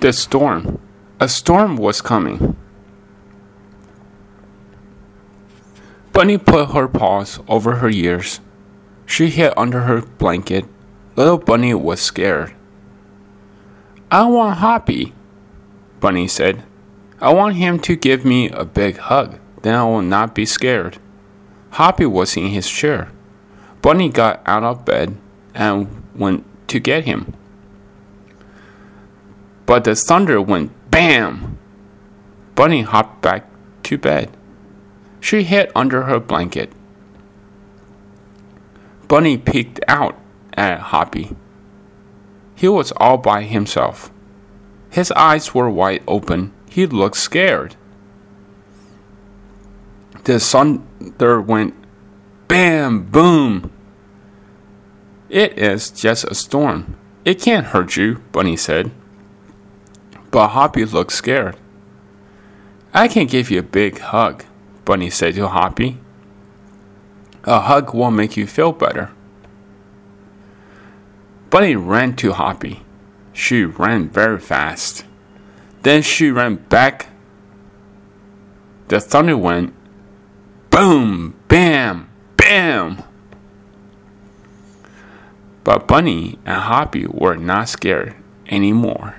The storm. A storm was coming. Bunny put her paws over her ears. She hid under her blanket. Little Bunny was scared. I want Hoppy, Bunny said. I want him to give me a big hug. Then I will not be scared. Hoppy was in his chair. Bunny got out of bed and went to get him. But the thunder went bam! Bunny hopped back to bed. She hid under her blanket. Bunny peeked out at Hoppy. He was all by himself. His eyes were wide open. He looked scared. The thunder went bam, boom. It is just a storm. It can't hurt you, Bunny said. But Hoppy looked scared. I can give you a big hug, Bunny said to Hoppy. A hug will make you feel better. Bunny ran to Hoppy. She ran very fast. Then she ran back. The thunder went boom, bam, bam. But Bunny and Hoppy were not scared anymore.